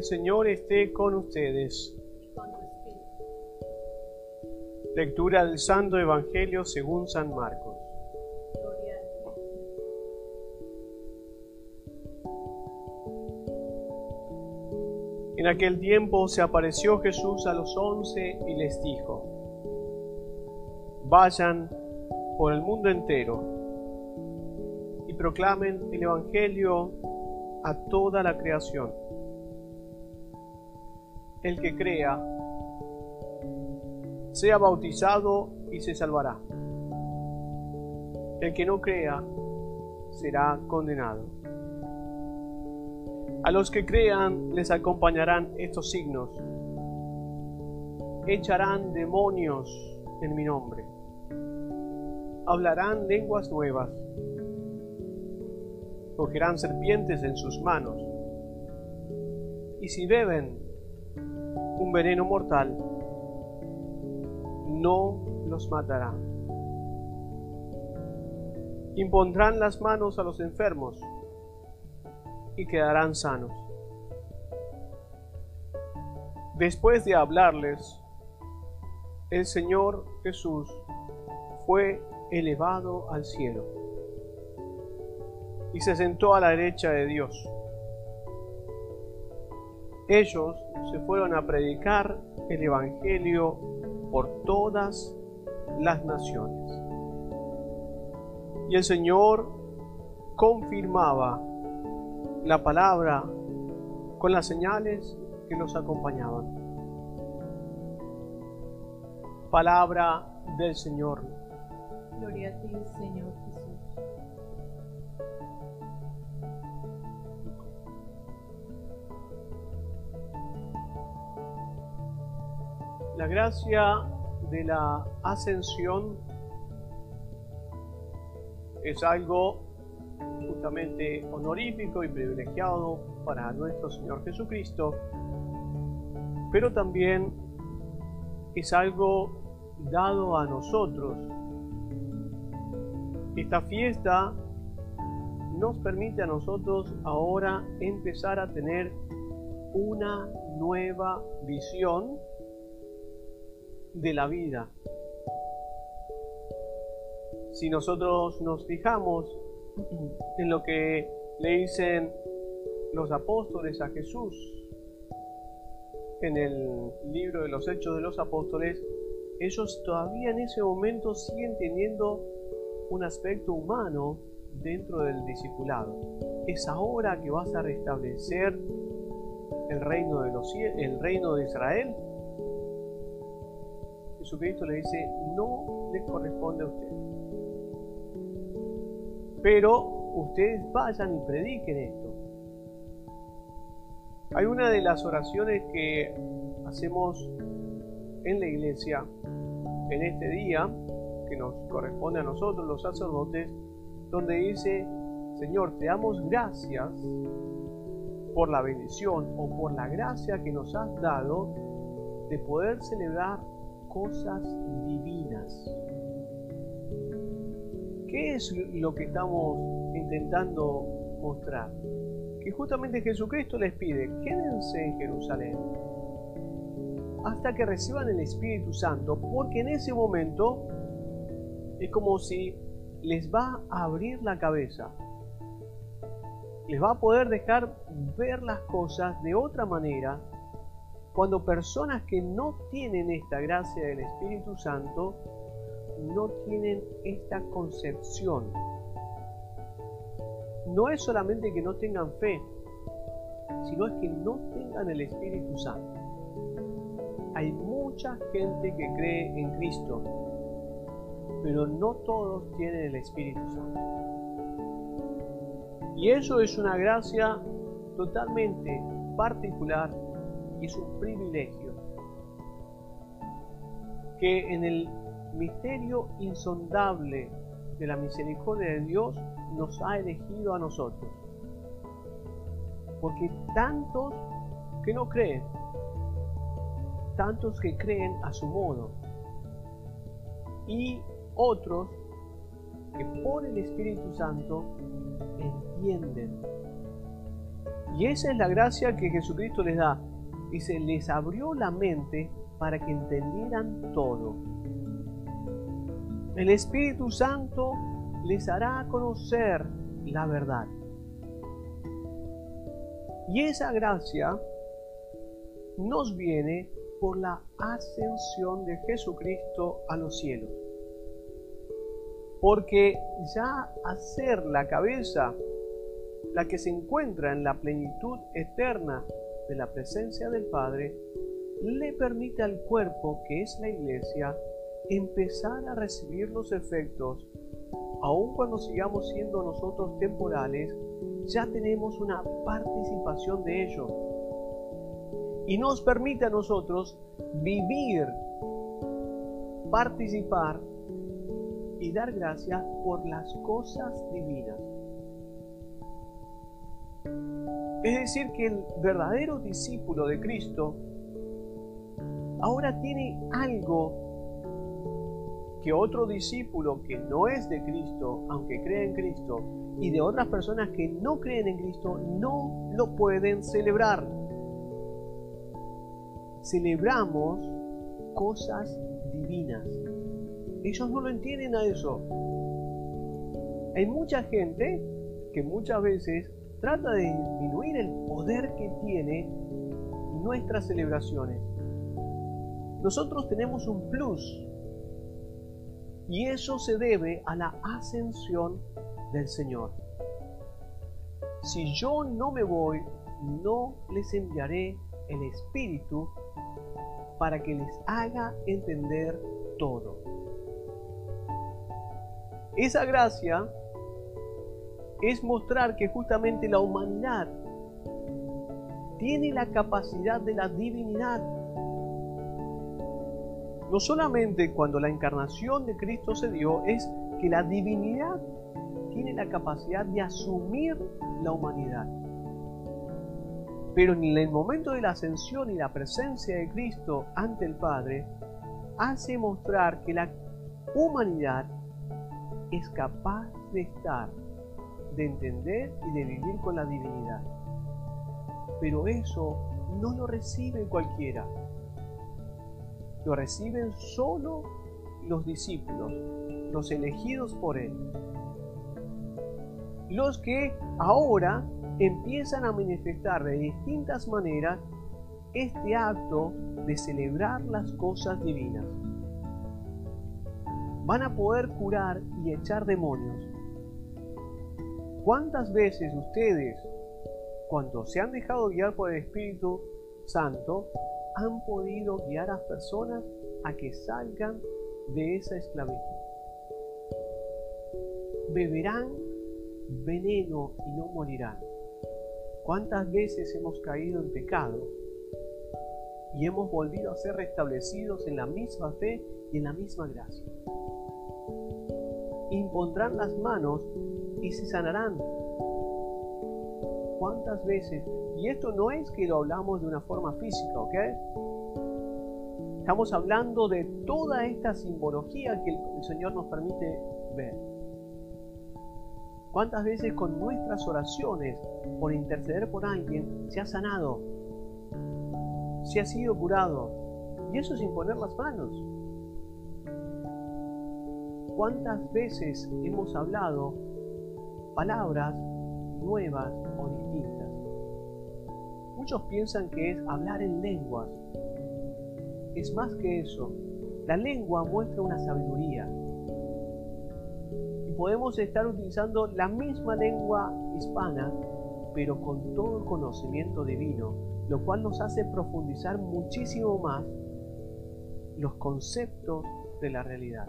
El Señor esté con ustedes. Lectura del Santo Evangelio según San Marcos. En aquel tiempo se apareció Jesús a los once y les dijo, vayan por el mundo entero y proclamen el Evangelio a toda la creación. El que crea, sea bautizado y se salvará. El que no crea, será condenado. A los que crean les acompañarán estos signos. Echarán demonios en mi nombre. Hablarán lenguas nuevas. Cogerán serpientes en sus manos. Y si beben un veneno mortal, no los matará. Impondrán las manos a los enfermos y quedarán sanos. Después de hablarles, el Señor Jesús fue elevado al cielo y se sentó a la derecha de Dios. Ellos se fueron a predicar el Evangelio por todas las naciones. Y el Señor confirmaba la palabra con las señales que los acompañaban. Palabra del Señor. Gloria a ti, Señor La gracia de la ascensión es algo justamente honorífico y privilegiado para nuestro Señor Jesucristo, pero también es algo dado a nosotros. Esta fiesta nos permite a nosotros ahora empezar a tener una nueva visión de la vida. Si nosotros nos fijamos en lo que le dicen los apóstoles a Jesús en el libro de los Hechos de los Apóstoles, ellos todavía en ese momento siguen teniendo un aspecto humano dentro del discipulado. Es ahora que vas a restablecer el reino de, los, el reino de Israel. Jesucristo le dice, no les corresponde a ustedes pero ustedes vayan y prediquen esto. Hay una de las oraciones que hacemos en la iglesia en este día, que nos corresponde a nosotros los sacerdotes, donde dice, Señor, te damos gracias por la bendición o por la gracia que nos has dado de poder celebrar cosas divinas. ¿Qué es lo que estamos intentando mostrar? Que justamente Jesucristo les pide, quédense en Jerusalén hasta que reciban el Espíritu Santo, porque en ese momento es como si les va a abrir la cabeza, les va a poder dejar ver las cosas de otra manera, cuando personas que no tienen esta gracia del Espíritu Santo no tienen esta concepción. No es solamente que no tengan fe, sino es que no tengan el Espíritu Santo. Hay mucha gente que cree en Cristo, pero no todos tienen el Espíritu Santo. Y eso es una gracia totalmente particular y es un privilegio que en el misterio insondable de la misericordia de Dios nos ha elegido a nosotros. Porque tantos que no creen, tantos que creen a su modo, y otros que por el Espíritu Santo entienden Y esa es la gracia que Jesucristo les da. Y se les abrió la mente para que entendieran todo. El Espíritu Santo les hará conocer la verdad. Y esa gracia nos viene por la ascensión de Jesucristo a los cielos. Porque ya hacer la cabeza, la que se encuentra en la plenitud eterna de la presencia del Padre, le permite al cuerpo, que es la iglesia, empezar a recibir los efectos, aun cuando sigamos siendo nosotros temporales, ya tenemos una participación de ello. Y nos permite a nosotros vivir, participar y dar gracias por las cosas divinas. Es decir, que el verdadero discípulo de Cristo ahora tiene algo que otro discípulo que no es de Cristo, aunque cree en Cristo, y de otras personas que no creen en Cristo, no lo pueden celebrar. Celebramos cosas divinas. Ellos no lo entienden a eso. Hay mucha gente que muchas veces trata de disminuir el poder que tiene nuestras celebraciones. Nosotros tenemos un plus y eso se debe a la ascensión del Señor. Si yo no me voy, no les enviaré el Espíritu para que les haga entender todo. Esa gracia es mostrar que justamente la humanidad tiene la capacidad de la divinidad no solamente cuando la encarnación de Cristo se dio, es que la divinidad tiene la capacidad de asumir la humanidad. Pero en el momento de la ascensión y la presencia de Cristo ante el Padre, hace mostrar que la humanidad es capaz de estar, de entender y de vivir con la divinidad. Pero eso no lo recibe cualquiera lo reciben solo los discípulos, los elegidos por Él. Los que ahora empiezan a manifestar de distintas maneras este acto de celebrar las cosas divinas. Van a poder curar y echar demonios. ¿Cuántas veces ustedes, cuando se han dejado guiar por el Espíritu Santo, han podido guiar a personas a que salgan de esa esclavitud. Beberán veneno y no morirán. ¿Cuántas veces hemos caído en pecado y hemos volvido a ser restablecidos en la misma fe y en la misma gracia? Impondrán las manos y se sanarán. ¿Cuántas veces y esto no es que lo hablamos de una forma física, ¿ok? Estamos hablando de toda esta simbología que el Señor nos permite ver. ¿Cuántas veces con nuestras oraciones, por interceder por alguien, se ha sanado? Se ha sido curado. Y eso sin poner las manos. ¿Cuántas veces hemos hablado palabras nuevas o distintas? Muchos piensan que es hablar en lenguas. Es más que eso. La lengua muestra una sabiduría. Y podemos estar utilizando la misma lengua hispana, pero con todo el conocimiento divino, lo cual nos hace profundizar muchísimo más los conceptos de la realidad.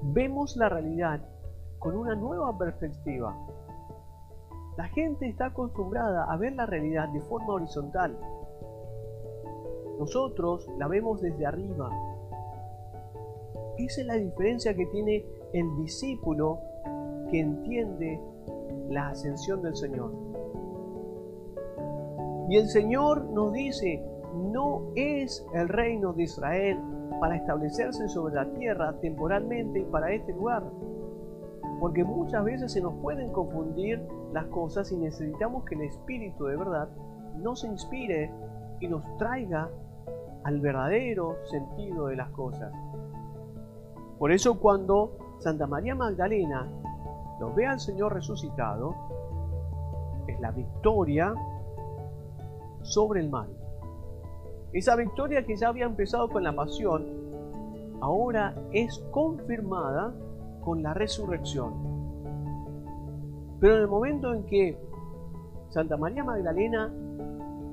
Vemos la realidad con una nueva perspectiva, la gente está acostumbrada a ver la realidad de forma horizontal. Nosotros la vemos desde arriba. Esa es la diferencia que tiene el discípulo que entiende la ascensión del Señor. Y el Señor nos dice, no es el reino de Israel para establecerse sobre la tierra temporalmente y para este lugar. Porque muchas veces se nos pueden confundir las cosas y necesitamos que el Espíritu de verdad nos inspire y nos traiga al verdadero sentido de las cosas. Por eso cuando Santa María Magdalena lo ve al Señor resucitado, es la victoria sobre el mal. Esa victoria que ya había empezado con la pasión, ahora es confirmada con la resurrección. Pero en el momento en que Santa María Magdalena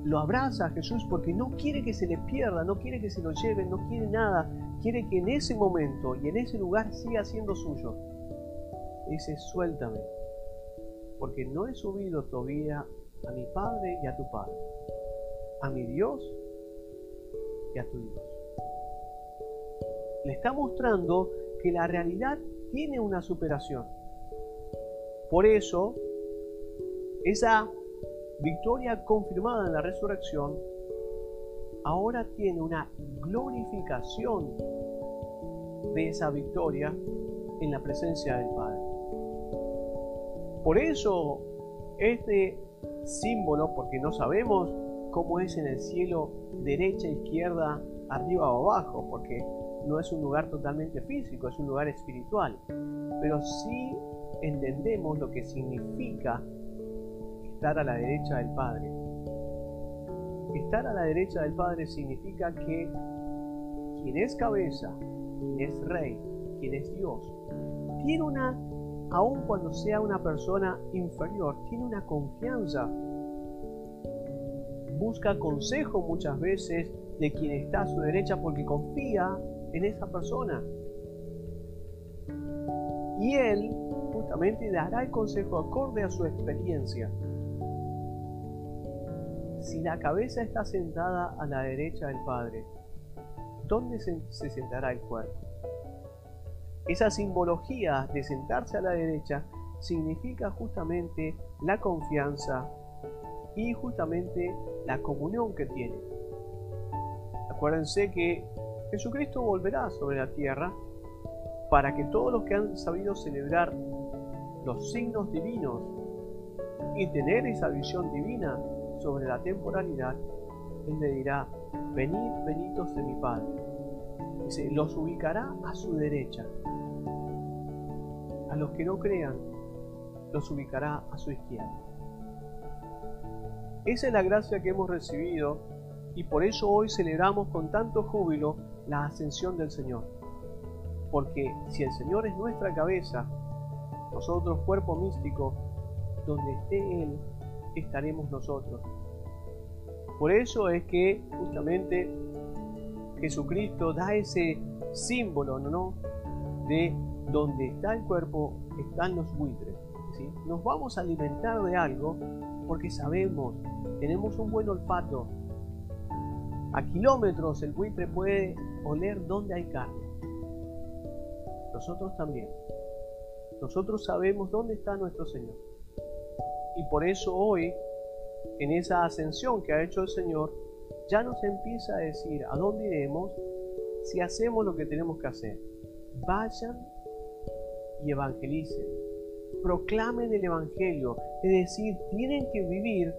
lo abraza a Jesús porque no quiere que se le pierda, no quiere que se lo lleven, no quiere nada, quiere que en ese momento y en ese lugar siga siendo suyo. Dice, suéltame, porque no he subido todavía a mi Padre y a tu Padre, a mi Dios y a tu Dios. Le está mostrando que la realidad tiene una superación. Por eso, esa victoria confirmada en la resurrección ahora tiene una glorificación de esa victoria en la presencia del Padre. Por eso este símbolo, porque no sabemos cómo es en el cielo, derecha, izquierda, arriba o abajo, porque no es un lugar totalmente físico, es un lugar espiritual. Pero sí entendemos lo que significa estar a la derecha del Padre. Estar a la derecha del Padre significa que quien es cabeza, quien es rey, quien es Dios, tiene una, aun cuando sea una persona inferior, tiene una confianza. Busca consejo muchas veces de quien está a su derecha porque confía en esa persona. Y él justamente dará el consejo acorde a su experiencia. Si la cabeza está sentada a la derecha del Padre, ¿dónde se, sentará el cuerpo? Esa simbología de sentarse a la derecha significa justamente la confianza y justamente la comunión que tiene. Acuérdense que Jesucristo volverá sobre la tierra para que todos los que han sabido celebrar los signos divinos y tener esa visión divina sobre la temporalidad, Él le dirá, venid benitos de mi Padre. Dice, los ubicará a su derecha. A los que no crean, los ubicará a su izquierda. Esa es la gracia que hemos recibido y por eso hoy celebramos con tanto júbilo la ascensión del Señor. Porque si el Señor es nuestra cabeza, nosotros cuerpo místico, donde esté Él, estaremos nosotros. Por eso es que justamente Jesucristo da ese símbolo, ¿no? De donde está el cuerpo, están los buitres. Nos vamos a alimentar de algo porque sabemos, tenemos un buen olfato. A kilómetros el buitre puede oler dónde hay carne. Nosotros también. Nosotros sabemos dónde está nuestro Señor. Y por eso hoy, en esa ascensión que ha hecho el Señor, ya nos empieza a decir a dónde iremos si hacemos lo que tenemos que hacer. Vayan y evangelicen. Proclamen el Evangelio. Es decir, tienen que vivir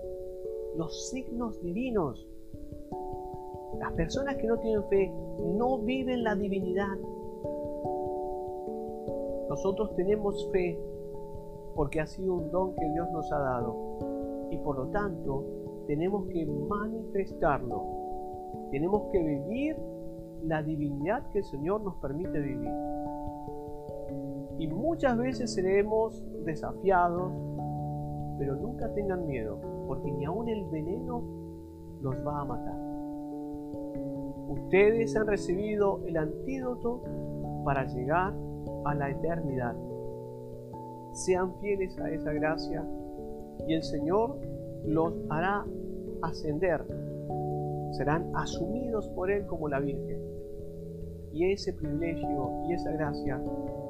los signos divinos. Las personas que no tienen fe no viven la divinidad. Nosotros tenemos fe porque ha sido un don que Dios nos ha dado y por lo tanto tenemos que manifestarlo. Tenemos que vivir la divinidad que el Señor nos permite vivir. Y muchas veces seremos desafiados, pero nunca tengan miedo, porque ni aun el veneno los va a matar. Ustedes han recibido el antídoto para llegar a la eternidad. Sean fieles a esa gracia y el Señor los hará ascender. Serán asumidos por Él como la Virgen. Y ese privilegio y esa gracia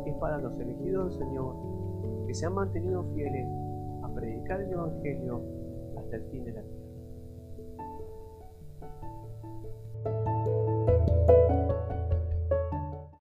es para los elegidos del Señor que se han mantenido fieles a predicar el Evangelio hasta el fin de la vida.